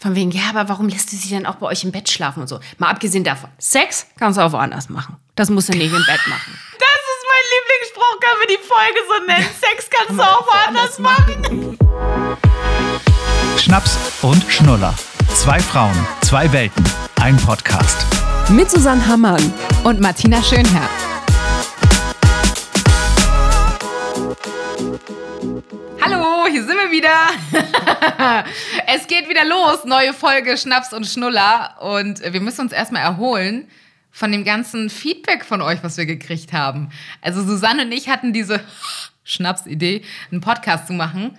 Von wegen, ja, aber warum lässt du sie denn auch bei euch im Bett schlafen und so? Mal abgesehen davon, Sex kannst du auch woanders machen. Das musst du nicht im Bett machen. Das ist mein Lieblingsspruch. Können wir die Folge so nennen? Sex kannst du auch woanders machen. Schnaps und Schnuller. Zwei Frauen, zwei Welten, ein Podcast. Mit Susanne Hammann und Martina Schönherr. Wieder. es geht wieder los. Neue Folge Schnaps und Schnuller. Und wir müssen uns erstmal erholen von dem ganzen Feedback von euch, was wir gekriegt haben. Also Susanne und ich hatten diese Schnapsidee, einen Podcast zu machen.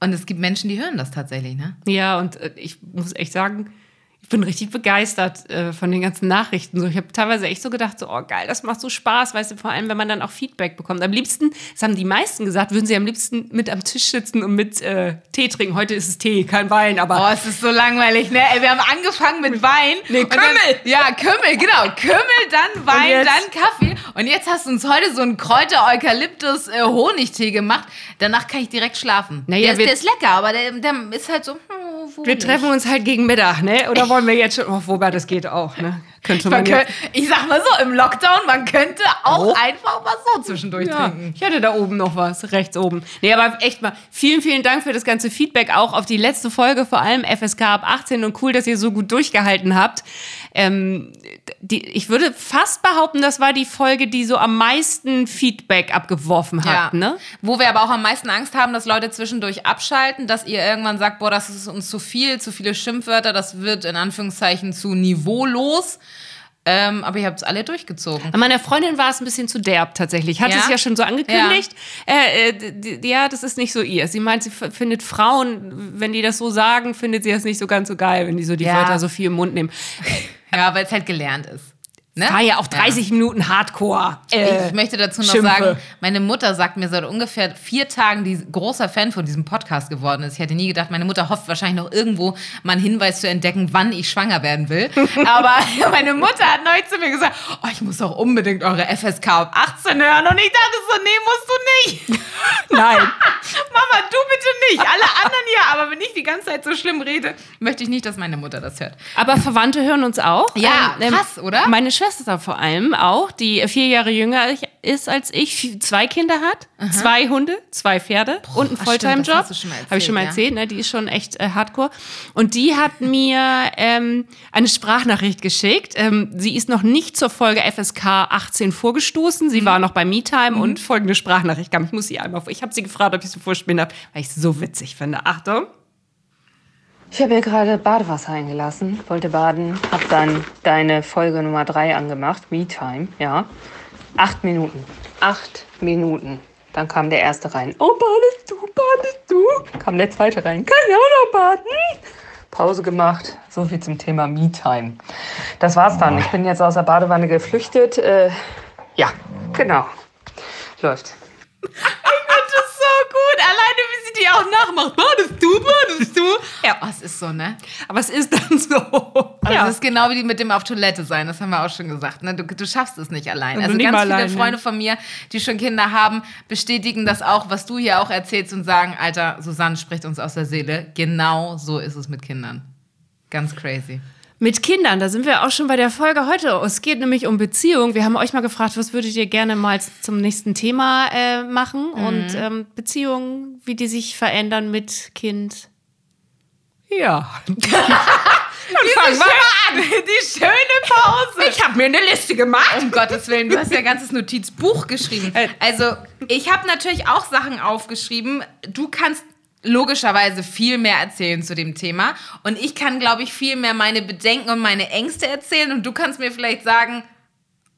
Und es gibt Menschen, die hören das tatsächlich, ne? Ja, und äh, ich muss echt sagen, bin richtig begeistert äh, von den ganzen Nachrichten. So, ich habe teilweise echt so gedacht, so, oh geil, das macht so Spaß, weißt du, vor allem, wenn man dann auch Feedback bekommt. Am liebsten, das haben die meisten gesagt, würden sie am liebsten mit am Tisch sitzen und mit äh, Tee trinken. Heute ist es Tee, kein Wein, aber. Oh, es ist so langweilig, ne? Ey, wir haben angefangen mit Wein. Nee, und dann- Kümmel. ja, Kümmel, genau. Kümmel, dann Wein, dann Kaffee. Und jetzt hast du uns heute so einen Kräuter-Eukalyptus-Honigtee gemacht. Danach kann ich direkt schlafen. Naja, der, ist, der ist lecker, aber der, der ist halt so. hm, wir wohlig. treffen uns halt gegen Mittag, ne? Oder wollen wir jetzt schon. Oh, wobei, das geht auch, ne? Könnte Man man ja. könnt, ich sag mal so, im Lockdown, man könnte auch Oh. einfach was so zwischendurch Ja, trinken. ich hatte da oben noch was, rechts oben. Nee, aber echt mal, vielen, vielen Dank für das ganze Feedback, auch auf die letzte Folge, vor allem FSK ab 18 und cool, dass ihr so gut durchgehalten habt. Ähm, die, ich würde fast behaupten, das war die Folge, die so am meisten Feedback abgeworfen hat, ne? Wo wir aber auch am meisten Angst haben, dass Leute zwischendurch abschalten, dass ihr irgendwann sagt, boah, das ist uns zu viel, zu viele Schimpfwörter, das wird in Anführungszeichen zu niveaulos. Ähm, aber ihr habt es alle durchgezogen. An meiner Freundin war es ein bisschen zu derb tatsächlich. Hat Ja? es ja schon so angekündigt. Äh, äh, d- ja, das ist nicht so ihr. Sie meint, sie findet Frauen, wenn die das so sagen, findet sie das nicht so ganz so geil, wenn die so die Ja. Wörter so viel im Mund nehmen. Ja, weil es halt gelernt ist. Ne? War ja auch 30 Minuten Hardcore. Äh, Ich möchte dazu noch Schimpfe. sagen, meine Mutter sagt mir seit ungefähr vier Tagen, die großer Fan von diesem Podcast geworden ist. Ich hätte nie gedacht, meine Mutter hofft wahrscheinlich noch irgendwo mal einen Hinweis zu entdecken, wann ich schwanger werden will. Aber meine Mutter hat neulich zu mir gesagt, oh, ich muss doch unbedingt eure FSK ab 18 hören. Und ich dachte so, nee, musst du nicht. Nein. Mama, du bitte nicht. Alle anderen ja, aber wenn ich die ganze Zeit so schlimm rede, möchte ich nicht, dass meine Mutter das hört. Aber Verwandte hören uns auch. Ja, krass, oder? Meine Schwester vor allem auch, die vier Jahre jünger ist als ich, zwei Kinder hat, zwei Hunde, zwei Pferde und einen Fulltime-Job. Habe ich schon mal erzählt, erzählt, ne? die ist schon echt äh, hardcore. Und die hat mir ähm, eine Sprachnachricht geschickt. Ähm, sie ist noch nicht zur Folge FSK 18 vorgestoßen. Mhm. Sie war noch bei MeTime und folgende Sprachnachricht kam. Ich muss sie einmal, ich habe sie gefragt, ob ich sie vorspielen darf, weil ich es so witzig finde. Achtung. Ich habe mir gerade Badewasser eingelassen, wollte baden, hab dann deine Folge Nummer 3 angemacht, MeTime, ja. Acht Minuten. Acht Minuten. Dann kam der erste rein. Oh, badest du, badest du? Kam der zweite rein. Kann ich auch noch baden? Pause gemacht. So viel zum Thema MeTime. Das war's dann. Ich bin jetzt aus der Badewanne geflüchtet. Äh, ja, genau. Läuft. Das ist so gut. Alleine, wie sie die auch nachmacht. Badest du, badest du? Ja, oh, es ist so, ne? Aber es ist dann so. Aber ja. Das ist genau wie mit dem auf Toilette sein, das haben wir auch schon gesagt. Ne? Du, du schaffst es nicht allein. Also nicht ganz viele allein, ne? Freunde von mir, die schon Kinder haben, bestätigen das auch, was du hier auch erzählst und sagen, Alter, Susanne spricht uns aus der Seele. Genau so ist es mit Kindern. Ganz crazy. Mit Kindern, da sind wir auch schon bei der Folge heute. Es geht nämlich um Beziehung. Wir haben euch mal gefragt, was würdet ihr gerne mal zum nächsten Thema äh, machen? Und ähm, Beziehungen, wie die sich verändern mit Kind. Ja. Dann fangen wir an. Die schöne Pause. Ich habe mir eine Liste gemacht. Um Gottes Willen, du hast ja ein ganzes Notizbuch geschrieben. Äh. Also, ich habe natürlich auch Sachen aufgeschrieben. Du kannst logischerweise viel mehr erzählen zu dem Thema. Und ich kann, glaube ich, viel mehr meine Bedenken und meine Ängste erzählen. Und du kannst mir vielleicht sagen,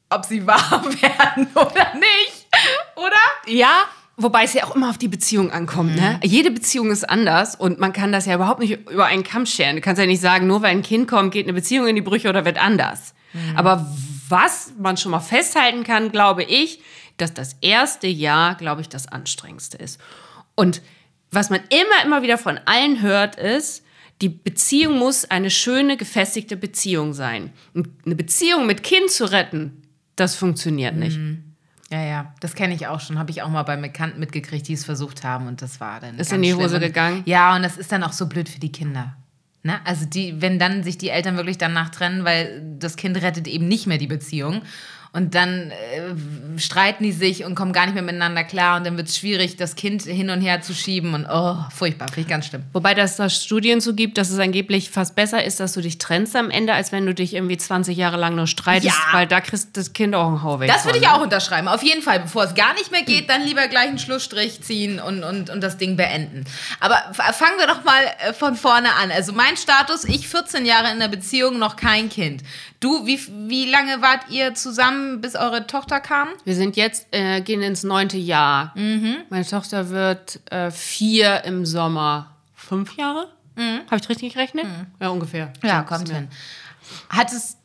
ob sie wahr werden oder nicht. Oder? Ja, wobei es ja auch immer auf die Beziehung ankommt. Ne? Jede Beziehung ist anders und man kann das ja überhaupt nicht über einen Kamm scheren. Du kannst ja nicht sagen, nur weil ein Kind kommt, geht eine Beziehung in die Brüche oder wird anders. Aber was man schon mal festhalten kann, glaube ich, dass das erste Jahr, glaube ich, das anstrengendste ist. Und was man immer, immer wieder von allen hört, ist, die Beziehung muss eine schöne, gefestigte Beziehung sein. Und eine Beziehung mit Kind zu retten, das funktioniert nicht. Ja, ja, das kenne ich auch schon. Habe ich auch mal bei Bekannten mitgekriegt, die es versucht haben und das war dann. Ist in die. Hose gegangen? Ja, und das ist dann auch so blöd für die Kinder. Ne? Also die, wenn dann sich die Eltern wirklich danach trennen, weil das Kind rettet eben nicht mehr die Beziehung. Und dann äh, streiten die sich und kommen gar nicht mehr miteinander klar und dann wird es schwierig, das Kind hin und her zu schieben und oh, furchtbar, finde ich ganz schlimm. Wobei das da Studien so gibt, dass es angeblich fast besser ist, dass du dich trennst am Ende, als wenn du dich irgendwie 20 Jahre lang nur streitest, Ja. weil da kriegst das Kind auch einen Hau weg. Das würde ich ne? auch unterschreiben. Auf jeden Fall, bevor es gar nicht mehr geht, dann lieber gleich einen Schlussstrich ziehen und, und, und das Ding beenden. Aber fangen wir doch mal äh, von vorne an. Also mein Status, ich 14 Jahre in der Beziehung, noch kein Kind. Du, wie, wie lange wart ihr zusammen, bis eure Tochter kam? Wir sind jetzt, äh, gehen ins neunte Jahr. Mhm. Meine Tochter wird äh, vier im Sommer. Fünf Jahre? Habe ich richtig gerechnet? Ja, ungefähr. Mhm. Ja, kommt hin. Hattest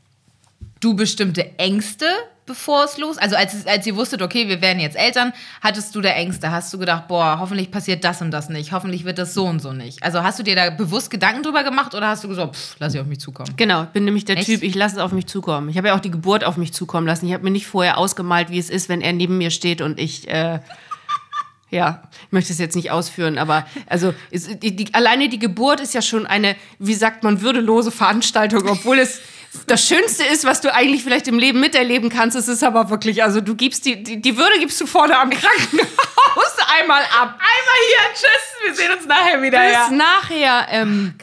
du bestimmte Ängste, bevor es los? Also als, als ihr wusstet, okay, wir werden jetzt Eltern, hattest du da Ängste? Hast du gedacht, boah, hoffentlich passiert das und das nicht, hoffentlich wird das so und so nicht? Also hast du dir da bewusst Gedanken drüber gemacht oder hast du gesagt, pff, lass ich auf mich zukommen? Genau, ich bin nämlich der Echt? Typ, ich lasse es auf mich zukommen. Ich habe ja auch die Geburt auf mich zukommen lassen. Ich habe mir nicht vorher ausgemalt, wie es ist, wenn er neben mir steht und ich. Äh, ja, ich möchte es jetzt nicht ausführen, aber also es, die, die, alleine die Geburt ist ja schon eine, wie sagt man, würdelose Veranstaltung, obwohl es das Schönste ist, was du eigentlich vielleicht im Leben miterleben kannst. Es ist aber wirklich, also du gibst die, die, die Würde gibst du vorne am Krankenhaus einmal ab. Einmal hier, tschüss, wir sehen uns nachher wieder. Bis nachher. Ähm,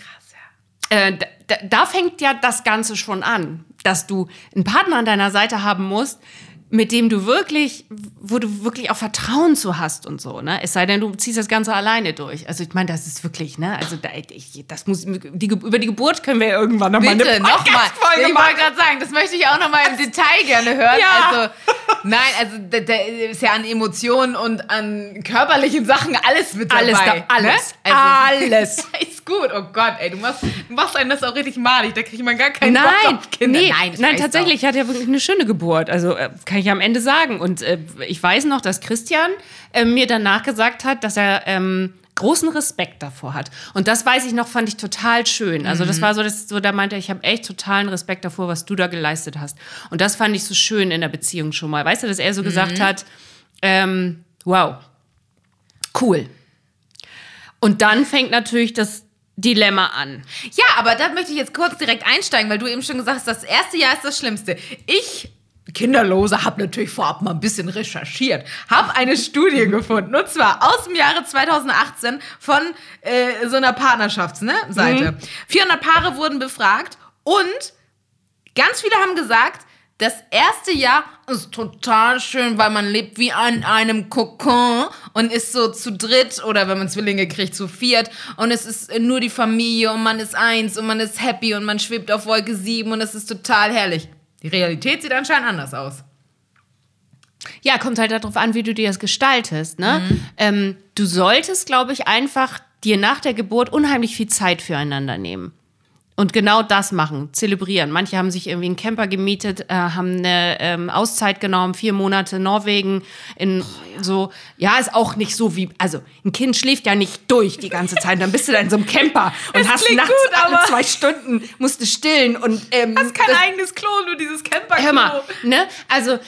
äh, da, da, da fängt ja das Ganze schon an, dass du einen Partner an deiner Seite haben musst, mit dem du wirklich, wo du wirklich auch Vertrauen zu hast und so, ne? Es sei denn, du ziehst das Ganze alleine durch. Also ich meine, das ist wirklich, ne? Also da, ich, das muss, die, über die Geburt können wir ja irgendwann nochmal Bitte, nochmal. Podcast-Folge Ich wollte gerade sagen, das möchte ich auch nochmal im Detail gerne hören. Ja. Also, nein, also da, da ist ja an Emotionen und an körperlichen Sachen alles mit dabei. Alles da- alles. Ne? Alles. ist gut. Oh Gott, ey, du machst, du machst einen das auch richtig malig. Da kriegt man gar keinen Nein, Bock auf Kinder. nee, nein, weiß tatsächlich, ich hat er wirklich eine schöne Geburt. Also äh, kann ich am Ende sagen. Und äh, ich weiß noch, dass Christian äh, mir danach gesagt hat, dass er ähm, großen Respekt davor hat. Und das weiß ich noch, fand ich total schön. Also Mhm. das war so, das, so da meinte er, ich habe echt totalen Respekt davor, was du da geleistet hast. Und das fand ich so schön in der Beziehung schon mal. Weißt du, dass er so gesagt Mhm. hat, ähm, wow, cool. Und dann fängt natürlich das Dilemma an. Ja, aber da möchte ich jetzt kurz direkt einsteigen, weil du eben schon gesagt hast, das erste Jahr ist das Schlimmste. Ich Kinderlose habe natürlich vorab mal ein bisschen recherchiert, habe eine Studie gefunden und zwar aus dem Jahre 2018 von äh, so einer Partnerschaftsseite. 400 Paare wurden befragt und ganz viele haben gesagt, das erste Jahr ist total schön, weil man lebt wie an einem Kokon und ist so zu dritt oder wenn man Zwillinge kriegt, zu viert und es ist nur die Familie und man ist eins und man ist happy und man schwebt auf Wolke sieben und es ist total herrlich. Die Realität sieht anscheinend anders aus. Ja, kommt halt darauf an, wie du dir das gestaltest. Ne? Ähm, du solltest, glaube ich, einfach dir nach der Geburt unheimlich viel Zeit füreinander nehmen. Und genau das machen, zelebrieren. Manche haben sich irgendwie einen Camper gemietet, äh, haben eine ähm, Auszeit genommen, vier Monate Norwegen, in so, ja, ist auch nicht so wie, also ein Kind schläft ja nicht durch die ganze Zeit, dann bist du da in so einem Camper und hast nachts gut, alle zwei Stunden, musst du stillen und ähm, das- eigenes Klo, nur dieses Camper-Klo. Hör mal, ne? Also,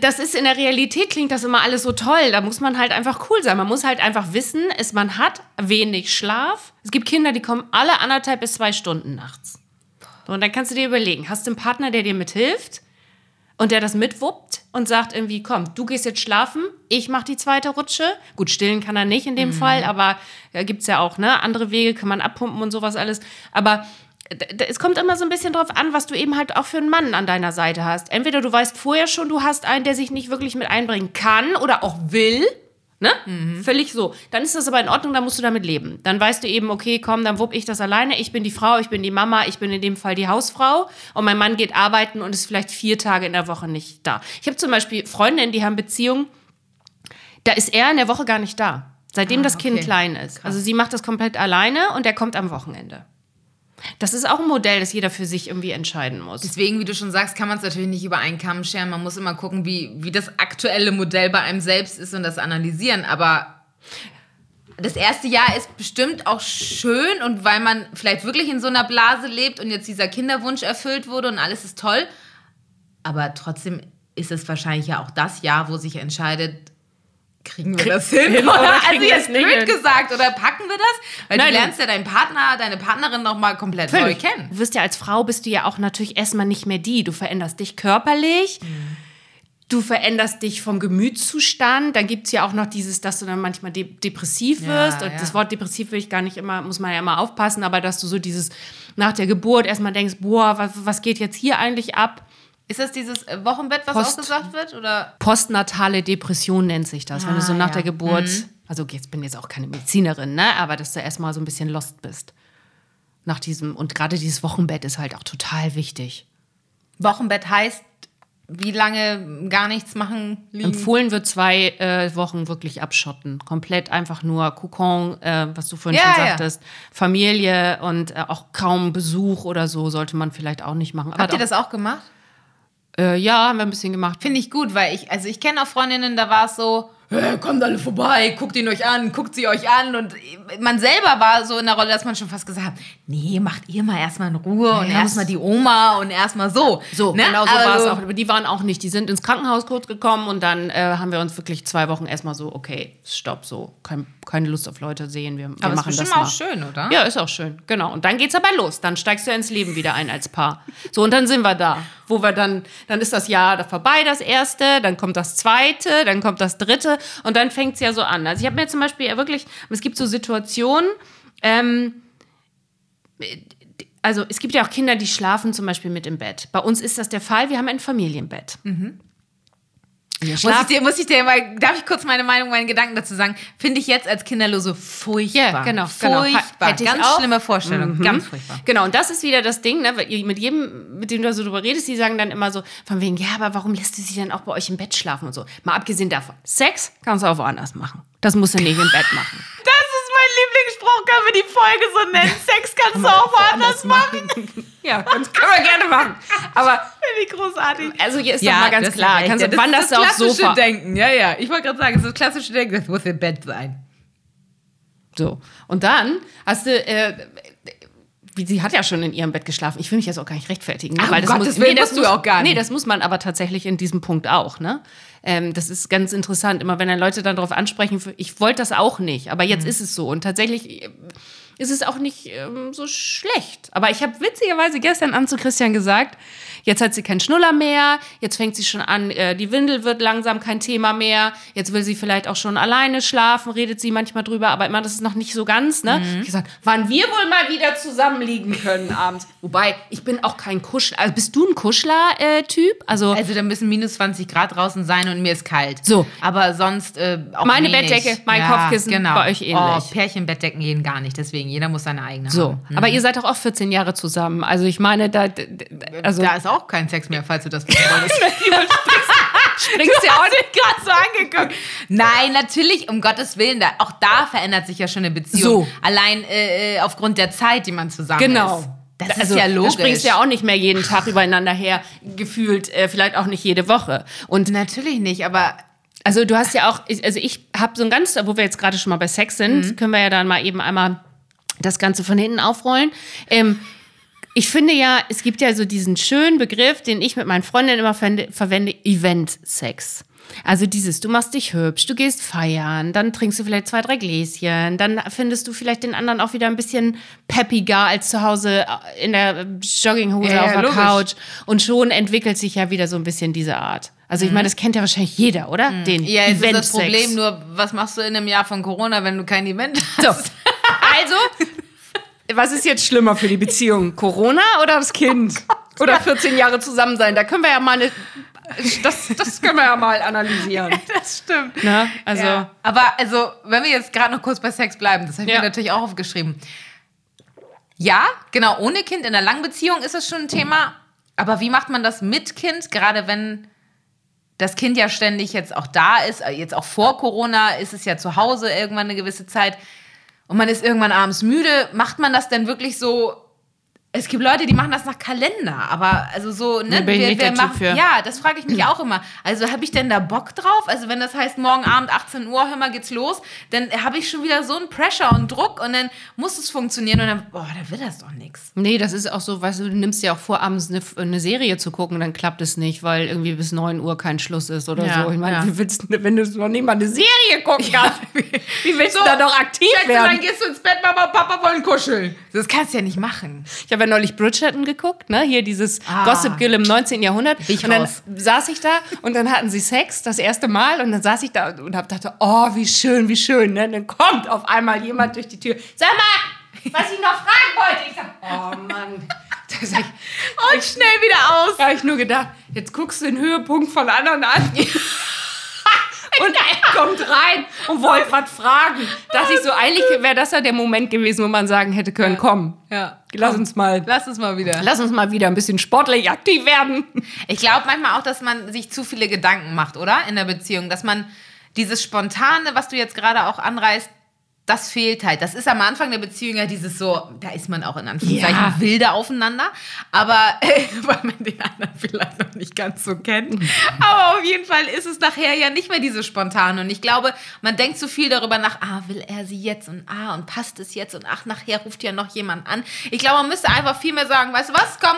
das ist in der Realität klingt das immer alles so toll. Da muss man halt einfach cool sein. Man muss halt einfach wissen, es, man hat wenig Schlaf. Es gibt Kinder, die kommen alle anderthalb bis zwei Stunden nachts. So, und dann kannst du dir überlegen, hast du einen Partner, der dir mithilft und der das mitwuppt und sagt irgendwie, komm, du gehst jetzt schlafen, ich mach die zweite Rutsche. Gut, stillen kann er nicht in dem Fall, aber da gibt's ja auch, ne, andere Wege, kann man abpumpen und sowas alles. Aber es kommt immer so ein bisschen drauf an, was du eben halt auch für einen Mann an deiner Seite hast. Entweder du weißt vorher schon, du hast einen, der sich nicht wirklich mit einbringen kann oder auch will. Ne? Völlig so. Dann ist das aber in Ordnung, dann musst du damit leben. Dann weißt du eben, okay, komm, dann wupp ich das alleine. Ich bin die Frau, ich bin die Mama, ich bin in dem Fall die Hausfrau. Und mein Mann geht arbeiten und ist vielleicht vier Tage in der Woche nicht da. Ich habe zum Beispiel Freundinnen, die haben Beziehungen, da ist er in der Woche gar nicht da. Seitdem das Kind okay. klein ist. Also sie macht das komplett alleine und er kommt am Wochenende. Das ist auch ein Modell, das jeder für sich irgendwie entscheiden muss. Deswegen, wie du schon sagst, kann man es natürlich nicht über einen Kamm scheren. Man muss immer gucken, wie, wie das aktuelle Modell bei einem selbst ist und das analysieren. Aber das erste Jahr ist bestimmt auch schön und weil man vielleicht wirklich in so einer Blase lebt und jetzt dieser Kinderwunsch erfüllt wurde und alles ist toll. Aber trotzdem ist es wahrscheinlich ja auch das Jahr, wo sich entscheidet, Kriegen wir das hin? hin oder also kriegen wir jetzt nicht blöd hin? gesagt, oder packen wir das? Weil Nein, du lernst ja deinen Partner, deine Partnerin noch mal komplett neu kennen. Du wirst ja als Frau bist du ja auch natürlich erstmal nicht mehr die. Du veränderst dich körperlich. Du veränderst dich vom Gemütszustand. Dann gibt es ja auch noch dieses, dass du dann manchmal de depressiv Ja, wirst. Und ja. das Wort depressiv will ich gar nicht immer, muss man ja immer aufpassen, aber dass du so dieses nach der Geburt erstmal denkst, boah, was, was geht jetzt hier eigentlich ab? Ist das dieses äh, Wochenbett, was Post- ausgesagt wird? Oder? Postnatale Depression nennt sich das, wenn du so Ah, nach ja. der Geburt, also jetzt bin jetzt auch keine Medizinerin, ne, aber dass du erstmal so ein bisschen lost bist. Nach diesem, und gerade dieses Wochenbett ist halt auch total wichtig. Wochenbett heißt, wie lange gar nichts machen liegen? Empfohlen wird zwei äh, Wochen wirklich abschotten. Komplett einfach nur Kokon, äh, was du vorhin Ja, schon ja. sagtest. Familie und äh, auch kaum Besuch oder so sollte man vielleicht auch nicht machen. Aber Habt ihr das auch gemacht? Äh, ja, haben wir ein bisschen gemacht. Finde ich gut, weil ich, also ich kenne auch Freundinnen, da war es so, "Hey, kommt alle vorbei, guckt ihn euch an, guckt sie euch an. Und man selber war so in der Rolle, dass man schon fast gesagt hat, nee, macht ihr mal erstmal in Ruhe und Ja, erstmal die Oma und erstmal so. So, Ne? genau so war es so- auch. Aber die waren auch nicht. Die sind ins Krankenhaus kurz gekommen und dann äh, haben wir uns wirklich zwei Wochen erstmal so, okay, stopp, so, kein, keine Lust auf Leute sehen. Wir, wir Aber ist machen das bestimmt mal. auch schön, oder? Ja, ist auch schön, genau. Und dann geht's aber los. Dann steigst du ins Leben wieder ein als Paar. So, und dann sind wir da. Wo wir dann, dann ist das Jahr da vorbei, das erste, dann kommt das zweite, dann kommt das dritte und dann fängt's ja so an. Also ich habe mir zum Beispiel ja wirklich, es gibt so Situationen, ähm, also es gibt ja auch Kinder, die schlafen zum Beispiel mit im Bett. Bei uns ist das der Fall, wir haben ein Familienbett. Mhm. Muss ich, dir, muss ich dir mal, darf ich kurz meine Meinung, meine Gedanken dazu sagen? Finde ich jetzt als Kinderlose furchtbar. Ja, genau, genau. Furchtbar. Hätte ich Ganz auch. schlimme Vorstellung. Mhm. Ganz furchtbar. Genau, und das ist wieder das Ding, ne? mit jedem, mit dem du so drüber redest, die sagen dann immer so, von wegen, ja, aber warum lässt du sie denn auch bei euch im Bett schlafen und so? Mal abgesehen davon, Sex kannst du auch woanders machen. Das musst du nicht im Bett machen. Das ist Lieblingsspruch. Können wir die Folge so nennen? Sex kannst du auch woanders machen. ja, das können wir gerne machen. Aber, Finde ich großartig. also hier ist doch mal ganz das klar, ist kannst recht. du Ja, das aufs das klassische Sofa. Denken. Ja, ja. Ich wollte gerade sagen, es ist das klassische Denken, das muss im Bett sein. So. Und dann hast du, äh, wie, sie hat ja schon in ihrem Bett geschlafen. Ich will mich jetzt auch gar nicht rechtfertigen. Ne? Ach, um Gottes Willen, musst du auch gar nicht. Nee, das muss man aber tatsächlich in diesem Punkt auch. Ne? Ähm, das ist ganz interessant. Immer wenn dann Leute dann darauf ansprechen, ich wollte das auch nicht, aber Mhm. jetzt ist es so. Und tatsächlich äh, ist es auch nicht ähm, so schlecht. Aber ich habe witzigerweise gestern an zu Christian gesagt, jetzt hat sie keinen Schnuller mehr, jetzt fängt sie schon an, äh, die Windel wird langsam kein Thema mehr, jetzt will sie vielleicht auch schon alleine schlafen, redet sie manchmal drüber, aber immer, das ist noch nicht so ganz, ne? Ich hab gesagt, wann wir wohl mal wieder zusammenliegen können abends. Wobei, ich bin auch kein Kuschler, also bist du ein Kuschler-Typ? also, Also da müssen minus 20 Grad draußen sein und mir ist kalt. So. Aber sonst äh, auch Meine wenig. Bettdecke, mein Kopfkissen, bei euch ähnlich. Oh, Pärchenbettdecken gehen gar nicht, deswegen jeder muss seine eigene so. haben. Aber ihr seid doch auch 14 Jahre zusammen. Also ich meine, da, also da ist auch kein Sex mehr, falls du das wissen wolltest. springst Du ja auch hast mich gerade so angeguckt. Nein, natürlich, um Gottes Willen. Da, auch da verändert sich ja schon eine Beziehung. So. Allein äh, äh, aufgrund der Zeit, die man zusammen Genau. ist. Das also, ist ja logisch. Du springst ja auch nicht mehr jeden Tag übereinander her, gefühlt, äh, vielleicht auch nicht jede Woche. Und Natürlich nicht, aber also du hast ja auch, also ich habe so ein ganz, wo wir jetzt gerade schon mal bei Sex sind, Mhm. können wir ja dann mal eben einmal das Ganze von hinten aufrollen. Ähm, ich finde ja, es gibt ja so diesen schönen Begriff, den ich mit meinen Freundinnen immer verwende, verwende Event-Sex. Also dieses, du machst dich hübsch, du gehst feiern, dann trinkst du vielleicht zwei, drei Gläschen, dann findest du vielleicht den anderen auch wieder ein bisschen peppiger als zu Hause in der Jogginghose Ja, auf der logisch. Couch. Und schon entwickelt sich ja wieder so ein bisschen diese Art. Also ich meine, das kennt ja wahrscheinlich jeder, oder? Den Mhm. ja, jetzt ist das. Problem nur, was machst du in einem Jahr von Corona, wenn du kein Event hast? So. Also, was ist jetzt schlimmer für die Beziehung? Corona oder das Kind? oder 14 Jahre zusammen sein? Da können wir ja mal eine, das, das können wir ja mal analysieren. Das stimmt. Ne? Also, Ja. Aber also, wenn wir jetzt gerade noch kurz bei Sex bleiben, das habe ich Ja. mir natürlich auch aufgeschrieben. Ja, genau, ohne Kind in einer langen Beziehung ist es schon ein Thema. Aber wie macht man das mit Kind, gerade wenn das Kind ja ständig jetzt auch da ist, äh, jetzt auch vor Corona ist es ja zu Hause irgendwann eine gewisse Zeit und man ist irgendwann abends müde. Macht man das denn wirklich so Es gibt Leute, die machen das nach Kalender, aber also so, ne? Nee, bin ich nicht der Typ macht. Ja, das frage ich mich auch immer. Also habe ich denn da Bock drauf? Also wenn das heißt, morgen Abend 18 Uhr, hör mal, geht's los, dann habe ich schon wieder so einen Pressure und Druck und dann muss es funktionieren und dann, boah, dann wird das doch nichts. Nee, das ist auch so, weißt du, du nimmst ja auch vor, abends eine, eine Serie zu gucken, dann klappt es nicht, weil irgendwie bis 9 Uhr kein Schluss ist oder Ja, so. Ich meine, ja. wie willst du, wenn du noch nicht mal eine Serie gucken kannst, wie willst du da noch aktiv dann werden? gehst du ins Bett, Mama und Papa wollen kuscheln. Das kannst du ja nicht machen. Ich habe ja neulich Bridgerton geguckt, ne? Hier dieses Ah. Gossip Girl im 19. Jahrhundert. Ich und dann raus. saß ich da und dann hatten sie Sex das erste Mal und dann saß ich da und hab dachte, oh, wie schön, wie schön. Ne? Und dann kommt auf einmal jemand durch die Tür. Sag mal, was ich noch fragen wollte. Ich sag, oh Mann. Da sag ich, Und schnell wieder aus. Da habe ich nur gedacht, jetzt guckst du den Höhepunkt von anderen an. und er kommt rein und wollte was fragen. Dachte ich so, eigentlich wäre das ja der Moment gewesen, wo man sagen hätte können, komm, Ja. lass uns mal, Lass es mal wieder. lass uns mal wieder ein bisschen sportlich aktiv werden. Ich glaube manchmal auch, dass man sich zu viele Gedanken macht, oder? In der Beziehung. Dass man dieses Spontane, was du jetzt gerade auch anreißt, das fehlt halt. Das ist am Anfang der Beziehung ja dieses so, da ist man auch in Anführungszeichen Ja. wilde aufeinander. Aber äh, weil man den anderen vielleicht noch nicht ganz so kennt. Aber auf jeden Fall ist es nachher ja nicht mehr dieses Spontane. Und ich glaube, man denkt zu viel darüber nach, ah, will er sie jetzt und ah, und passt es jetzt und ach, nachher ruft ja noch jemand an. Ich glaube, man müsste einfach viel mehr sagen, weißt du was, komm,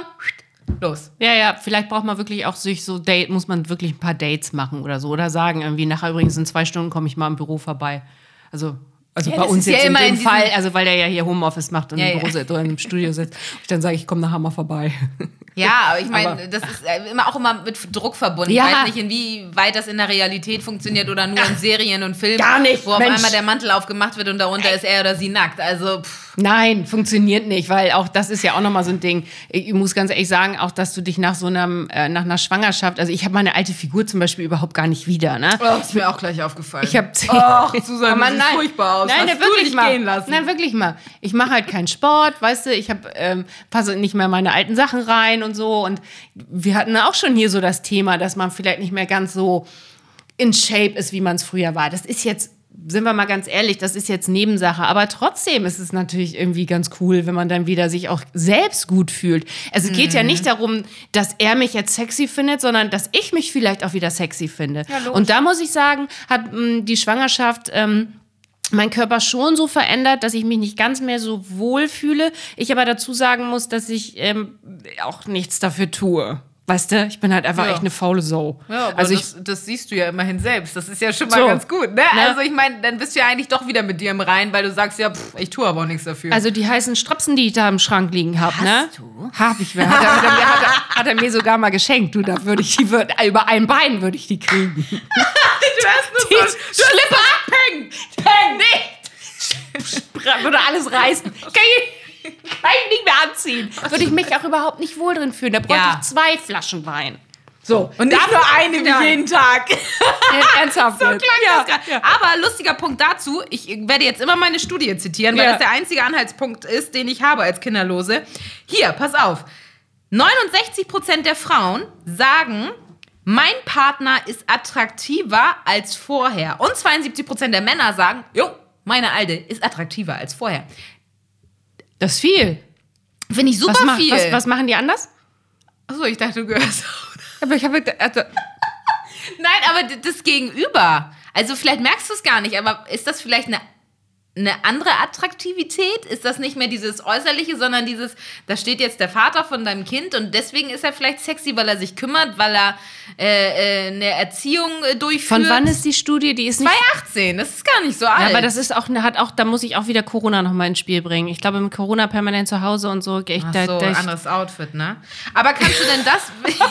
los. Ja, ja, vielleicht braucht man wirklich auch sich so Date, muss man wirklich ein paar Dates machen oder so. Oder sagen irgendwie, nachher übrigens in zwei Stunden komme ich mal im Büro vorbei. Also, also Ja, bei uns ist ja jetzt in dem Fall, also weil der ja hier Homeoffice macht und Ja, im ja. Büro sitzt oder im Studio sitzt. Ich dann sage, ich komme nachher mal vorbei. Ja, aber ich meine, das ist äh, immer auch immer mit Druck verbunden. Ja. Ich weiß nicht, inwieweit das in der Realität funktioniert oder nur in Serien und Filmen. gar nicht, Wo auf Mensch. einmal der Mantel aufgemacht wird und darunter ist er oder sie nackt. Also, pff, Nein, funktioniert nicht, weil auch das ist ja auch nochmal so ein Ding. Ich muss ganz ehrlich sagen, auch dass du dich nach so einem, äh, nach einer Schwangerschaft, also ich habe meine alte Figur zum Beispiel überhaupt gar nicht wieder, ne? oh, ist mir auch gleich aufgefallen. Ich habe Ach, Susanne, Aber du siehst furchtbar aus. Nein, Hast du wirklich mal. gehen lassen? Nein, wirklich mal. Ich mache halt keinen Sport, weißt du, ich habe ähm, passe nicht mehr meine alten Sachen rein und so und wir hatten auch schon hier so das Thema, dass man vielleicht nicht mehr ganz so in Shape ist, wie man es früher war. Das ist jetzt sind wir mal ganz ehrlich, das ist jetzt Nebensache, aber trotzdem ist es natürlich irgendwie ganz cool, wenn man dann wieder sich auch selbst gut fühlt. Also es geht ja Mhm. nicht darum, dass er mich jetzt sexy findet, sondern dass ich mich vielleicht auch wieder sexy finde. Und da muss ich sagen, hat mh, die Schwangerschaft ähm, mein Körper schon so verändert, dass ich mich nicht ganz mehr so wohl fühle. Ich aber dazu sagen muss, dass ich ähm, auch nichts dafür tue. Weißt du, ich bin halt einfach Ja. echt eine faule Sau. Ja, aber also ich, das, das siehst du ja immerhin selbst. Das ist ja schon mal So. ganz gut. Ne? Ne? Also ich meine, dann bist du ja eigentlich doch wieder mit dir im Rein, weil du sagst, ja, pff, ich tue aber auch nichts dafür. also die heißen Strapsen, die ich da im Schrank liegen habe, ne? du? Hab ich. Hat er, hat, er, mir- hat, er, hat er mir sogar mal geschenkt. Du, da würde ich die würd, über ein Bein würde ich die kriegen. hast nur so, Schlipper abhängen! Peng! Nicht! Würde alles reißen. Kann ich, ich nicht mehr anziehen. Würde ich mich auch überhaupt nicht wohl drin fühlen. Da bräuchte Ja. ich zwei Flaschen Wein. So. und nicht nur eine wie Ja. jeden Tag. Ernsthaft. So klang ja. das gerade. Aber lustiger Punkt dazu, ich werde jetzt immer meine Studie zitieren, weil Ja. das der einzige Anhaltspunkt ist, den ich habe als Kinderlose. Hier, pass auf. 69% der Frauen sagen, mein Partner ist attraktiver als vorher. Und 72% der Männer sagen, jo, meine Alte ist attraktiver als vorher. Das ist viel. Finde ich super Was, mach, viel. was, was machen die anders? Achso, ich dachte, du gehörst. Aber ich habe. Also, Nein, aber das Gegenüber. Also vielleicht merkst du es gar nicht, aber ist das vielleicht eine, eine andere Attraktivität? Ist das nicht mehr dieses Äußerliche, sondern dieses, da steht jetzt der Vater von deinem Kind und deswegen ist er vielleicht sexy, weil er sich kümmert, weil er äh, äh, eine Erziehung äh, durchführt? von wann ist die Studie? Die ist nicht. 2018, das ist gar nicht so alt. Ja, aber das ist auch, hat auch, da muss ich auch wieder Corona nochmal ins Spiel bringen. Ich glaube, mit Corona permanent zu Hause und so. Ich, Ach da, so, da, ich, anderes Outfit, ne? Aber kannst du denn das...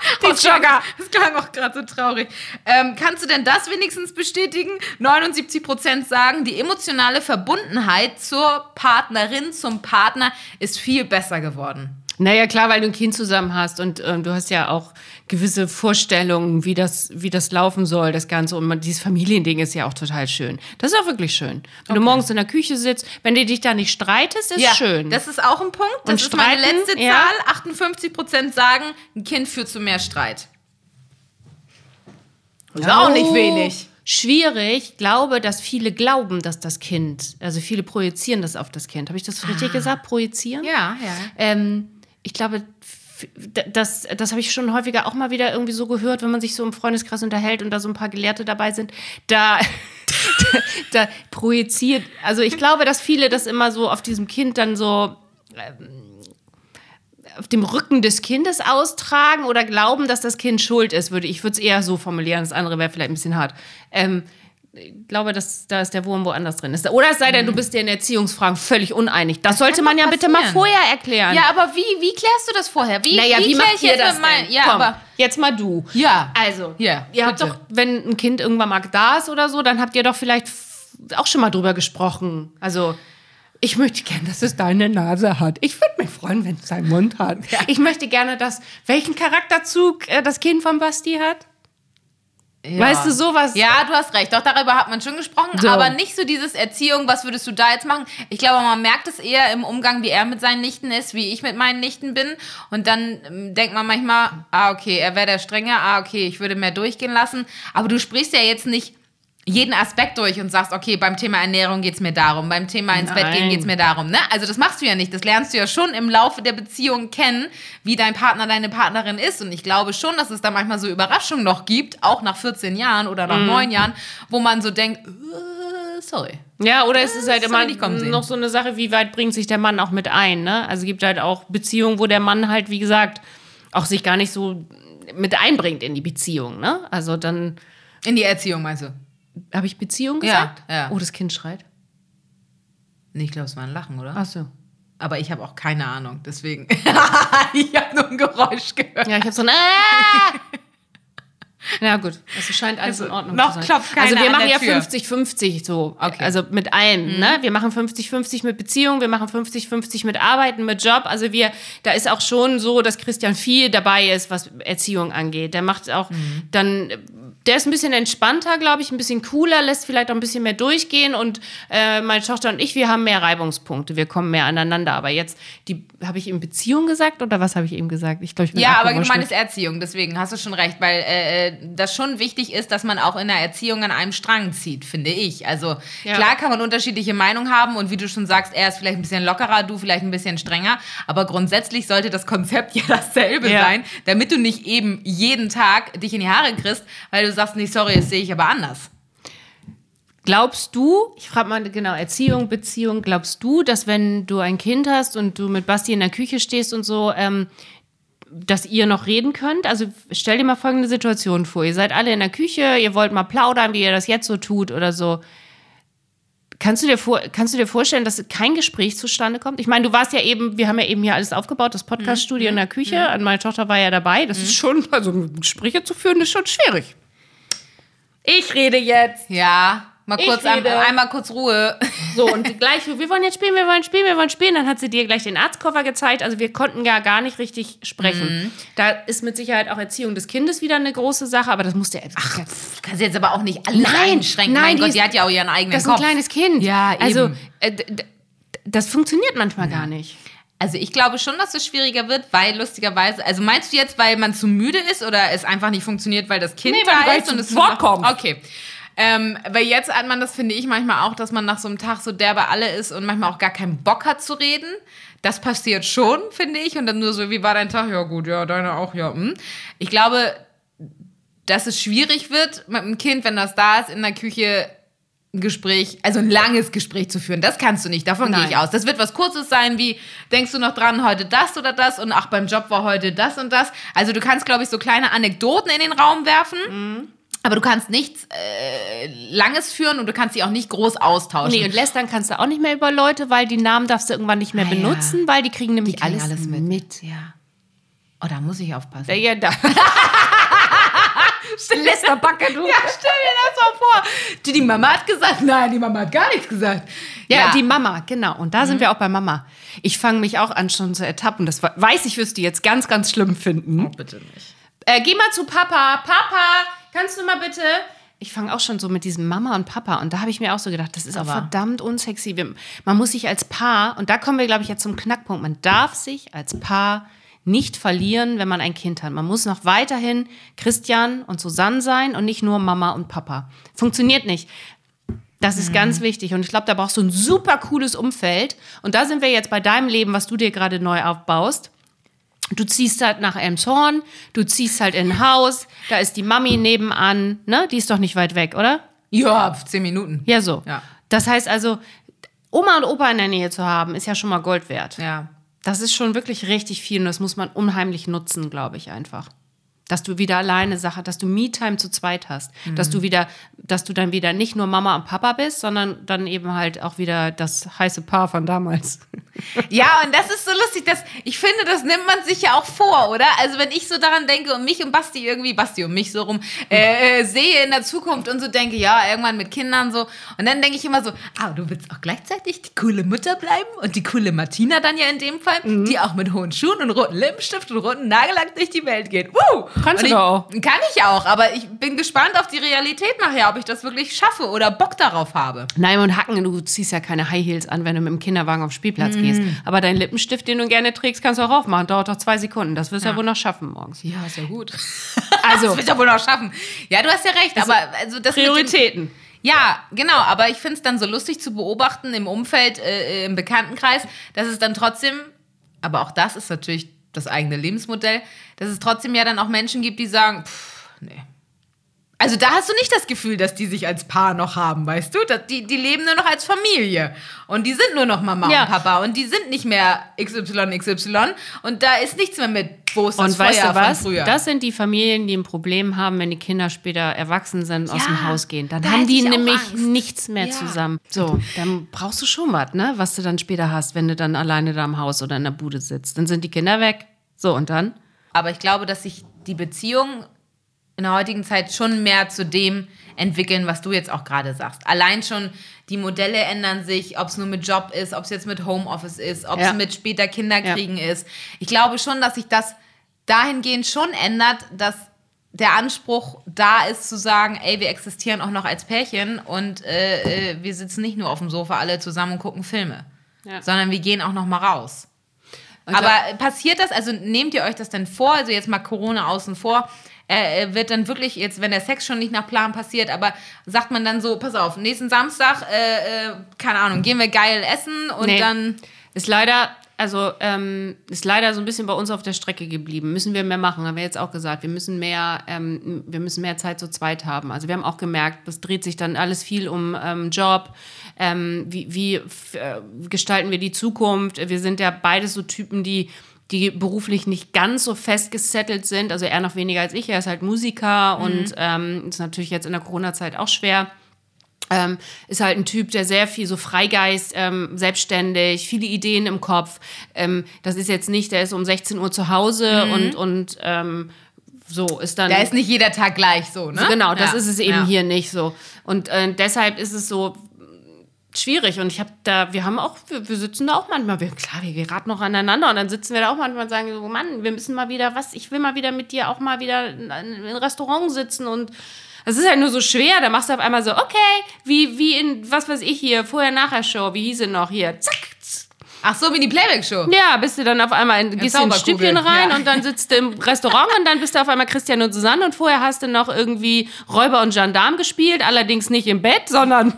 Die Jogger. Das klang auch gerade so traurig. Ähm, kannst du denn das wenigstens bestätigen? 79% sagen, die emotionale Verbundenheit zur Partnerin, zum Partner ist viel besser geworden. Naja, klar, weil du ein Kind zusammen hast und ähm, du hast ja auch gewisse Vorstellungen, wie das, wie das laufen soll, das Ganze. Und man, dieses Familiending ist ja auch total schön. Das ist auch wirklich schön. Wenn du morgens in der Küche sitzt, wenn du dich da nicht streitest, ist schön. Das ist auch ein Punkt. Das Und ist meine streiten, letzte ja. Zahl. 58% sagen, ein Kind führt zu mehr Streit. Das ist auch nicht Oh. wenig. schwierig. Ich glaube, dass viele glauben, dass das Kind, also viele projizieren das auf das Kind. Habe ich das richtig gesagt? Projizieren? Ja, ja. Ähm, ich glaube, das, das habe ich schon häufiger auch mal wieder irgendwie so gehört, wenn man sich so im Freundeskreis unterhält und da so ein paar Gelehrte dabei sind. Da, da projiziert, also ich glaube, dass viele das immer so auf diesem Kind dann so ähm, auf dem Rücken des Kindes austragen oder glauben, dass das Kind schuld ist, würde ich würde es eher so formulieren. Das andere wäre vielleicht ein bisschen hart. Ähm, ich glaube, dass da ist der Wurm woanders drin ist. Oder es sei denn, du bist dir in Erziehungsfragen völlig uneinig. Das, sollte kann man ja bitte mal passieren. vorher erklären. Ja, aber wie, wie klärst du das vorher? Wie, naja, wie, klär macht ihr das mein- denn? Ja, Komm, aber jetzt mal du. Ja. Also, Ja, ihr habt bitte. doch, wenn ein Kind irgendwann mal da ist oder so, dann habt ihr doch vielleicht auch schon mal drüber gesprochen. Also, ich möchte gerne, dass es deine Nase hat. Ich würde mich freuen, wenn es seinen Mund hat. Ich möchte gerne, dass, welchen Charakterzug äh, das Kind von Basti hat? Weißt du, sowas? Ja, du hast recht. Doch, darüber hat man schon gesprochen, So. aber nicht so dieses Erziehung, was würdest du da jetzt machen? Ich glaube, man merkt es eher im Umgang, wie er mit seinen Nichten ist, wie ich mit meinen Nichten bin. Und dann ähm, denkt man manchmal, ah, okay, er wäre der Strenge, ah, okay, ich würde mehr durchgehen lassen. Aber du sprichst ja jetzt nicht jeden Aspekt durch und sagst, okay, beim Thema Ernährung geht's mir darum, beim Thema ins Bett gehen Nein. geht's mir darum. Ne? Also das machst du ja nicht. Das lernst du ja schon im Laufe der Beziehung kennen, wie dein Partner, deine Partnerin ist. Und ich glaube schon, dass es da manchmal so Überraschungen noch gibt, auch nach 14 Jahren oder nach 9 Jahren, wo man so denkt, äh, sorry. Ja, oder es ist halt immer noch so eine Sache, wie weit bringt sich der Mann auch mit ein, ne? Also es gibt halt auch Beziehungen, wo der Mann halt, wie gesagt, auch sich gar nicht so mit einbringt in die Beziehung, ne? Also dann In die Erziehung meinst du? Habe ich Beziehung Ja, gesagt? ja. Oh, das Kind schreit. Nee, ich glaube, es war ein Lachen, oder? Ach so. Aber ich habe auch keine Ahnung, deswegen. ich habe nur ein Geräusch gehört. Ja, ich habe so ein! Ja gut, also scheint alles in Ordnung noch zu sein. klopft keiner Also wir machen ja Tür. 50-50 so, Okay. also mit allem, ne? Wir machen 50-50 mit Beziehung, wir machen 50-50 mit Arbeiten, mit Job. Also wir, da ist auch schon so, dass Christian viel dabei ist, was Erziehung angeht. Der macht auch dann, der ist ein bisschen entspannter, glaube ich, ein bisschen cooler, lässt vielleicht auch ein bisschen mehr durchgehen und äh, meine Tochter und ich, wir haben mehr Reibungspunkte, wir kommen mehr aneinander. Aber jetzt, die, habe ich ihm Beziehung gesagt oder was habe ich ihm gesagt? Ich glaube, ich bin Ja, aber gemeint ist Erziehung, deswegen hast du schon recht, weil äh, äh, das schon wichtig ist, dass man auch in der Erziehung an einem Strang zieht, finde ich. Also Ja. klar kann man unterschiedliche Meinungen haben und wie du schon sagst, er ist vielleicht ein bisschen lockerer, du vielleicht ein bisschen strenger, aber grundsätzlich sollte das Konzept ja dasselbe Ja. sein, damit du nicht eben jeden Tag dich in die Haare kriegst, weil du sagst, nee, sorry, das sehe ich aber anders. Glaubst du, ich frage mal genau, Erziehung, Beziehung, glaubst du, dass wenn du ein Kind hast und du mit Basti in der Küche stehst und so, ähm, dass ihr noch reden könnt? Also stell dir mal folgende Situation vor. Ihr seid alle in der Küche, ihr wollt mal plaudern, wie ihr das jetzt so tut oder so. Kannst du, dir vor, kannst du dir vorstellen, dass kein Gespräch zustande kommt? Ich meine, du warst ja eben, wir haben ja eben hier alles aufgebaut, das Podcaststudio in der Küche. Und Meine Tochter war ja dabei. Das ist schon, also Gespräche zu führen, ist schon schwierig. Ich rede jetzt. Ja, mal Ich kurz ein, einmal kurz Ruhe. So, und gleich, wir wollen jetzt spielen, wir wollen spielen, wir wollen spielen. Dann hat sie dir gleich den Arztkoffer gezeigt. Also wir konnten ja gar nicht richtig sprechen. Mhm. Da ist mit Sicherheit auch Erziehung des Kindes wieder eine große Sache, aber das musste er. Ach, Du kannst jetzt aber auch nicht alles Nein, einschränken. nein, mein Gott, ist- die hat ja auch ihren eigenen das ist ein Kopf. kleines Kind. Ja, eben. Also, äh, das funktioniert manchmal gar nicht. Also ich glaube schon, dass es schwieriger wird, weil lustigerweise, also meinst du jetzt, weil man zu müde ist oder es einfach nicht funktioniert, weil das Kind Nee, da ist und es Wort kommst. Okay. Ähm, weil jetzt hat man das, finde ich, manchmal auch, dass man nach so einem Tag so derbe alle ist und manchmal auch gar keinen Bock hat zu reden. Das passiert schon, finde ich. Und dann nur so, wie war dein Tag? Ja gut, ja, deine auch, ja. Hm. Ich glaube, dass es schwierig wird mit dem Kind, wenn das da ist, in der Küche Gespräch, also ein langes Gespräch zu führen. Das kannst du nicht, davon gehe ich aus. Das wird was Kurzes sein, wie denkst du noch dran, heute das oder das und ach, beim Job war heute das und das. Also du kannst, glaube ich, so kleine Anekdoten in den Raum werfen. Mhm. Aber du kannst nichts äh, Langes führen und du kannst sie auch nicht groß austauschen. Nee, und lästern kannst du auch nicht mehr über Leute, weil die Namen darfst du irgendwann nicht mehr Ah, ja. benutzen, weil die kriegen nämlich Die kriegen alles, alles mit. mit. Ja. Oh, da muss ich aufpassen. Ja, ja, da. Lästerbacke, du. Ja, stell dir das mal vor. Die, die Mama hat gesagt, nein, die Mama hat gar nichts gesagt. Ja, die Mama, genau. Und da sind wir auch bei Mama. Ich fange mich auch an, schon zu ertappen. Das weiß ich, wirst du jetzt ganz, ganz schlimm finden. bitte nicht. Äh, geh mal zu Papa. Papa, kannst du mal bitte? Ich fange auch schon so mit diesem Mama und Papa. Und da habe ich mir auch so gedacht, das ist auch Aber- verdammt unsexy. Man muss sich als Paar, und da kommen wir, glaube ich, jetzt zum Knackpunkt, man darf sich als Paar nicht verlieren, wenn man ein Kind hat. Man muss noch weiterhin Christian und Susanne sein und nicht nur Mama und Papa. Funktioniert nicht. Das ist ganz wichtig. Und ich glaube, da brauchst du ein super cooles Umfeld. Und da sind wir jetzt bei deinem Leben, was du dir gerade neu aufbaust. Du ziehst halt nach Elmshorn, du ziehst halt in ein Haus, da ist die Mami nebenan, ne? Die ist doch nicht weit weg, oder? Ja, zehn Minuten. Ja, so. Ja. Das heißt also, Oma und Opa in der Nähe zu haben, ist ja schon mal Gold wert. Ja. Das ist schon wirklich richtig viel und das muss man unheimlich nutzen, glaube ich einfach. Dass du wieder alleine Sache, dass du Me-Time zu zweit hast, dass du wieder, dass du dann wieder nicht nur Mama und Papa bist, sondern dann eben halt auch wieder das heiße Paar von damals. Ja, und das ist so lustig, dass ich finde, das nimmt man sich ja auch vor, oder? Also wenn ich so daran denke und mich und Basti irgendwie, Basti und mich so rum, äh, äh, sehe in der Zukunft und so denke, ja, irgendwann mit Kindern so. Und dann denke ich immer so, ah, du willst auch gleichzeitig die coole Mutter bleiben und die coole Martina dann ja in dem Fall, die auch mit hohen Schuhen und roten Lippenstift und roten Nagellack durch die Welt geht. Woo! Kannst du ich, auch. Kann ich auch, aber ich bin gespannt auf die Realität nachher, ob ich das wirklich schaffe oder Bock darauf habe. Nein, und Hacken, du ziehst ja keine High Heels an, wenn du mit dem Kinderwagen auf den Spielplatz gehst. Aber deinen Lippenstift, den du gerne trägst, kannst du auch aufmachen. Dauert doch zwei Sekunden. Das wirst du ja. wohl noch schaffen morgens. Ja, ist ja gut. Also, Das will ich ja wohl noch schaffen. Ja, du hast ja recht, aber also das Prioritäten. Ja, genau, aber ich finde es dann so lustig zu beobachten im Umfeld, äh, im Bekanntenkreis, dass es dann trotzdem, aber auch das ist natürlich das eigene Lebensmodell, dass es trotzdem ja dann auch Menschen gibt, die sagen, pff, nee. Also da hast du nicht das Gefühl, dass die sich als Paar noch haben, weißt du? Die, die leben nur noch als Familie. Und die sind nur noch Mama Ja. und Papa. Und die sind nicht mehr XY, XY. Und da ist nichts mehr mit, wo ist das Und weißt Feuer du was? früher. Das sind die Familien, die ein Problem haben, wenn die Kinder später erwachsen sind, aus Ja, dem Haus gehen. Dann da haben die nämlich Angst. nichts mehr Ja. zusammen. So, dann brauchst du schon was, ne? Was du dann später hast, wenn du dann alleine da im Haus oder in der Bude sitzt. Dann sind die Kinder weg. So, und dann? Aber ich glaube, dass sich die Beziehungen in der heutigen Zeit schon mehr zu dem entwickeln, was du jetzt auch gerade sagst. Allein schon die Modelle ändern sich, ob es nur mit Job ist, ob es jetzt mit Homeoffice ist, ob es Ja. mit später Kinderkriegen ist. Ich glaube schon, dass sich das dahingehend schon ändert, dass der Anspruch da ist zu sagen, ey, wir existieren auch noch als Pärchen und äh, äh, wir sitzen nicht nur auf dem Sofa alle zusammen und gucken Filme, Ja. sondern wir gehen auch noch mal raus. Und Aber passiert das, also nehmt ihr euch das denn vor, also jetzt mal Corona außen vor, äh, wird dann wirklich, jetzt wenn der Sex schon nicht nach Plan passiert, aber sagt man dann so, pass auf, nächsten Samstag, äh, äh, keine Ahnung, gehen wir geil essen und Nee. dann, Ist leider, also ähm, ist leider so ein bisschen bei uns auf der Strecke geblieben. Müssen wir mehr machen, haben wir jetzt auch gesagt. Wir müssen mehr, ähm, wir müssen mehr Zeit zu zweit haben. Also wir haben auch gemerkt, das dreht sich dann alles viel um ähm, Job. Ähm, wie wie äh, gestalten wir die Zukunft? Wir sind ja beides so Typen, die die beruflich nicht ganz so fest gesettelt sind, also er noch weniger als ich. Er ist halt Musiker und ähm, ist natürlich jetzt in der Corona-Zeit auch schwer. Ähm, ist halt ein Typ, der sehr viel so Freigeist, ähm, selbstständig, viele Ideen im Kopf. Ähm, das ist jetzt nicht, der ist um 16 Uhr zu Hause und, und ähm, so ist dann. da ist nicht jeder Tag gleich so, ne? Genau, das Ja. ist es eben Ja. hier nicht so. Und äh, deshalb ist es so schwierig. Und ich habe da, wir haben auch, wir, wir sitzen da auch manchmal, wir, klar, wir geraten noch aneinander und dann sitzen wir da auch manchmal und sagen so, Mann, wir müssen mal wieder was, ich will mal wieder mit dir auch mal wieder in in ein Restaurant sitzen und es ist halt nur so schwer, da machst du auf einmal so, okay, wie, wie in, was weiß ich hier, Vorher-Nachher-Show, wie hieß sie noch hier, zack. Ach so, wie die Playback-Show. Ja, bist du dann auf einmal, in, gehst du ins Zauberkugel, Stübchen rein ja. und dann sitzt du im Restaurant und dann bist du auf einmal Christian und Susanne und vorher hast du noch irgendwie Räuber und Gendarm gespielt, allerdings nicht im Bett, sondern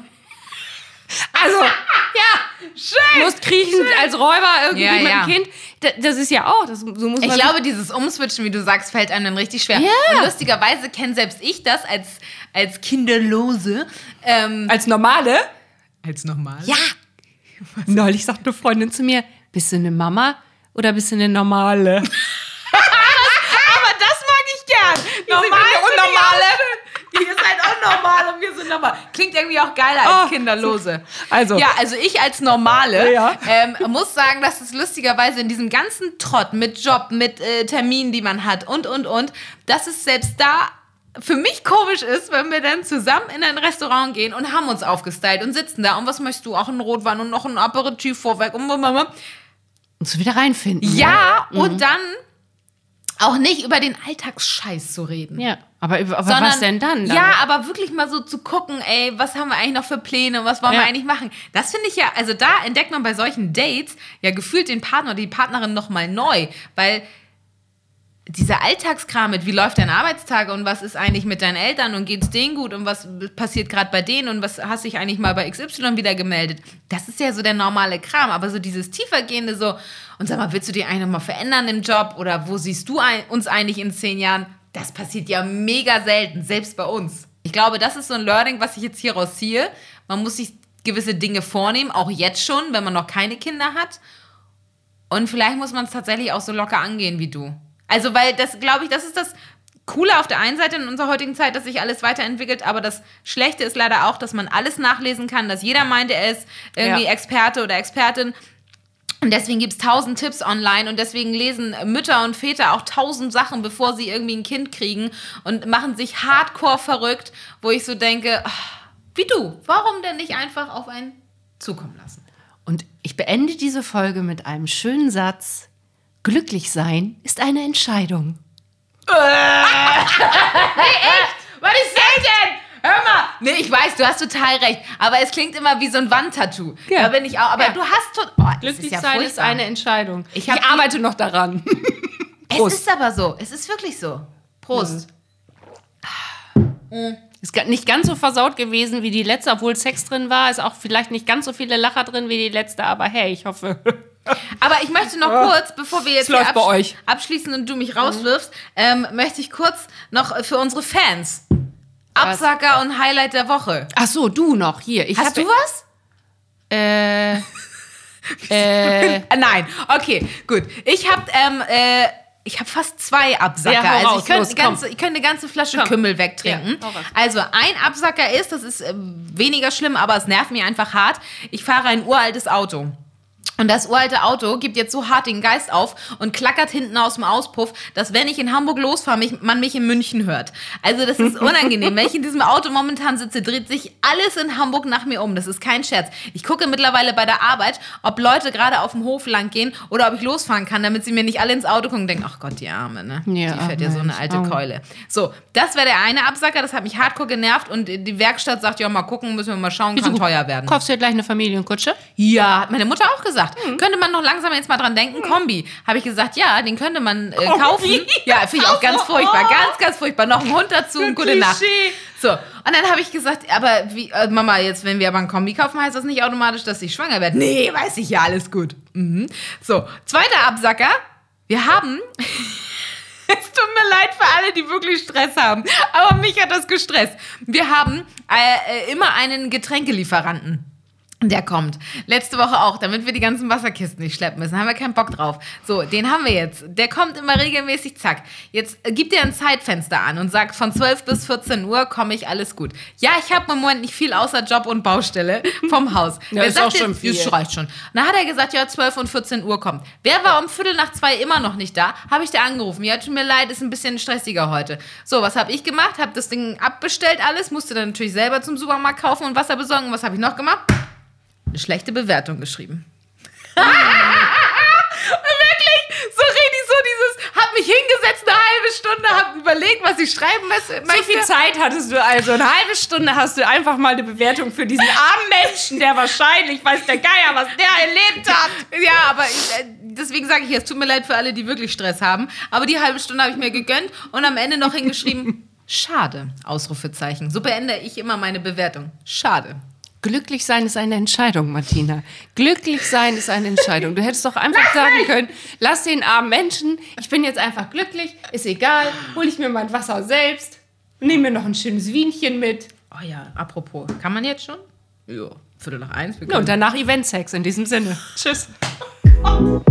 also, ja, schön, musst kriechen als Räuber irgendwie Ja, mit ja. dem Kind. Da- Das ist ja auch, das, so muss man Ich glaube, dieses Umswitchen, wie du sagst, fällt einem dann richtig schwer. Und lustigerweise kenne selbst ich das als, als Kinderlose. Ähm, als Normale. als normal. Ja. Neulich sagt eine Freundin zu mir, bist du eine Mama oder bist du eine Normale? Aber das mag ich gern. Normal und normale. Ihr seid auch normal und wir sind normal. Klingt irgendwie auch geiler als Oh. Kinderlose. Also. Ja, also ich als Normale Ja. ähm, muss sagen, dass es lustigerweise in diesem ganzen Trott mit Job, mit äh, Terminen, die man hat und, und, und, dass es selbst da für mich komisch ist, wenn wir dann zusammen in ein Restaurant gehen und haben uns aufgestylt und sitzen da und was möchtest du? Auch ein Rotwein und noch ein Aperitif vorweg und blablabla. Und so wieder reinfinden. Ja, Mhm. und dann auch nicht über den Alltagsscheiß zu reden. Ja, aber, aber Sondern, was denn dann? dann? Ja, aber wirklich mal so zu gucken, ey, was haben wir eigentlich noch für Pläne, was wollen Ja. wir eigentlich machen? Das finde ich ja, also da entdeckt man bei solchen Dates ja gefühlt den Partner oder die Partnerin noch mal neu, weil dieser Alltagskram mit, wie läuft dein Arbeitstag und was ist eigentlich mit deinen Eltern und geht's denen gut und was passiert gerade bei denen und was hast dich eigentlich mal bei XY wieder gemeldet? Das ist ja so der normale Kram, aber so dieses tiefergehende so, und sag mal, willst du dich eigentlich nochmal verändern im Job oder wo siehst du ein, uns eigentlich in zehn Jahren? Das passiert ja mega selten, selbst bei uns. Ich glaube, das ist so ein Learning, was ich jetzt hieraus ziehe. Man muss sich gewisse Dinge vornehmen, auch jetzt schon, wenn man noch keine Kinder hat. Und vielleicht muss man es tatsächlich auch so locker angehen wie du. Also, weil das, glaube ich, das ist das Coole auf der einen Seite in unserer heutigen Zeit, dass sich alles weiterentwickelt, aber das Schlechte ist leider auch, dass man alles nachlesen kann, dass jeder meint, er ist irgendwie Ja. Experte oder Expertin. Und deswegen gibt es tausend Tipps online und deswegen lesen Mütter und Väter auch tausend Sachen, bevor sie irgendwie ein Kind kriegen und machen sich hardcore verrückt, wo ich so denke, ach, wie du, warum denn nicht einfach auf einen zukommen lassen? Und ich beende diese Folge mit einem schönen Satz. Glücklich sein ist eine Entscheidung. Was ist das denn? Hör mal! Nee, ich weiß, du hast total recht. Aber es klingt immer wie so ein Wandtattoo. Ja. Da bin ich auch. Aber Ja. du hast tot. Oh, Glücklich ist ja sein ist furchtbar. eine Entscheidung. Ich Ich, arbeite noch daran. Es Prost. ist aber so. Es ist wirklich so. Prost. Ist ga- nicht ganz so versaut gewesen wie die letzte, obwohl Sex drin war. Ist auch vielleicht nicht ganz so viele Lacher drin wie die letzte, aber hey, ich hoffe. Aber ich möchte noch kurz, bevor wir jetzt Es euch. abschließen und du mich rauswirfst, ähm, möchte ich kurz noch für unsere Fans Absacker und Highlight der Woche. Ach so, du noch hier. Ich Hast hab- du was? Äh, äh, nein. Okay, gut. Ich habe ähm, äh, ich habe fast zwei Absacker. Ja, also raus, ich könnte ganze, ich könnte eine ganze Flasche Komm. Kümmel wegtrinken. Ja, also ein Absacker ist, das ist äh, weniger schlimm, aber es nervt mich einfach hart. Ich fahre ein uraltes Auto. Und das uralte Auto gibt jetzt so hart den Geist auf und klackert hinten aus dem Auspuff, dass wenn ich in Hamburg losfahre, mich, man mich in München hört. Also das ist unangenehm. wenn ich in diesem Auto momentan sitze, dreht sich alles in Hamburg nach mir um. Das ist kein Scherz. Ich gucke mittlerweile bei der Arbeit, ob Leute gerade auf dem Hof lang gehen oder ob ich losfahren kann, damit sie mir nicht alle ins Auto gucken und denken, ach Gott, die Arme, ne? Ja, die fährt ja so eine alte oh. Keule. So, das wäre der eine Absacker, das hat mich hardcore genervt und die Werkstatt sagt, ja, mal gucken, müssen wir mal schauen, kann teuer werden. kaufst du dir gleich eine Familienkutsche? Ja, hat meine Mutter auch gesagt. Hm. Könnte man noch langsam jetzt mal dran denken, Kombi. Habe ich gesagt, ja, den könnte man äh, kaufen. Ja, finde ich auch ganz furchtbar. Ganz, ganz furchtbar. Noch ein Hund dazu und gute Nacht. So, und dann habe ich gesagt, aber wie, äh, Mama, jetzt, wenn wir aber ein Kombi kaufen, heißt das nicht automatisch, dass ich schwanger werde. Nee, weiß ich ja, alles gut. Mhm. So, zweiter Absacker. Wir haben es tut mir leid für alle, die wirklich Stress haben. Aber mich hat das gestresst. Wir haben äh, äh, immer einen Getränkelieferanten. Der kommt. Letzte Woche auch, damit wir die ganzen Wasserkisten nicht schleppen müssen. Haben wir keinen Bock drauf. So, den haben wir jetzt. Der kommt immer regelmäßig, zack. Jetzt äh, gibt er ein Zeitfenster an und sagt, von 12 bis 14 Uhr komme ich, alles gut. Ja, ich habe im Moment nicht viel außer Job und Baustelle vom Haus. Ja, Wer ist sagt auch schon jetzt- viel. Das reicht schon. Dann hat er gesagt, ja, 12 und 14 Uhr kommt. Wer war um Viertel nach zwei immer noch nicht da? Habe ich da angerufen. Ja, tut mir leid, ist ein bisschen stressiger heute. So, was habe ich gemacht? Habe das Ding abbestellt alles, musste dann natürlich selber zum Supermarkt kaufen und Wasser besorgen. Und was habe ich noch gemacht? Eine schlechte Bewertung geschrieben. Wirklich, so richtig so dieses, hab mich hingesetzt eine halbe Stunde, hab überlegt, was ich schreiben möchte. So viel Zeit hattest du also. Eine halbe Stunde hast du einfach mal eine Bewertung für diesen armen Menschen, der wahrscheinlich, weiß der Geier, was der erlebt hat. Ja, aber ich, äh, deswegen sage ich, es tut mir leid für alle, die wirklich Stress haben. Aber die halbe Stunde habe ich mir gegönnt und am Ende noch hingeschrieben, schade, Ausrufezeichen. So beende ich immer meine Bewertung. Schade. Glücklich sein ist eine Entscheidung, Martina. Glücklich sein ist eine Entscheidung. Du hättest doch einfach lass sagen können, lass den armen Menschen, ich bin jetzt einfach glücklich, ist egal, hole ich mir mein Wasser selbst, nehme mir noch ein schönes Wienchen mit. Oh ja, apropos, kann man jetzt schon? Ja, Viertel nach eins. Ja, und danach Eventsex in diesem Sinne. Tschüss. Oh.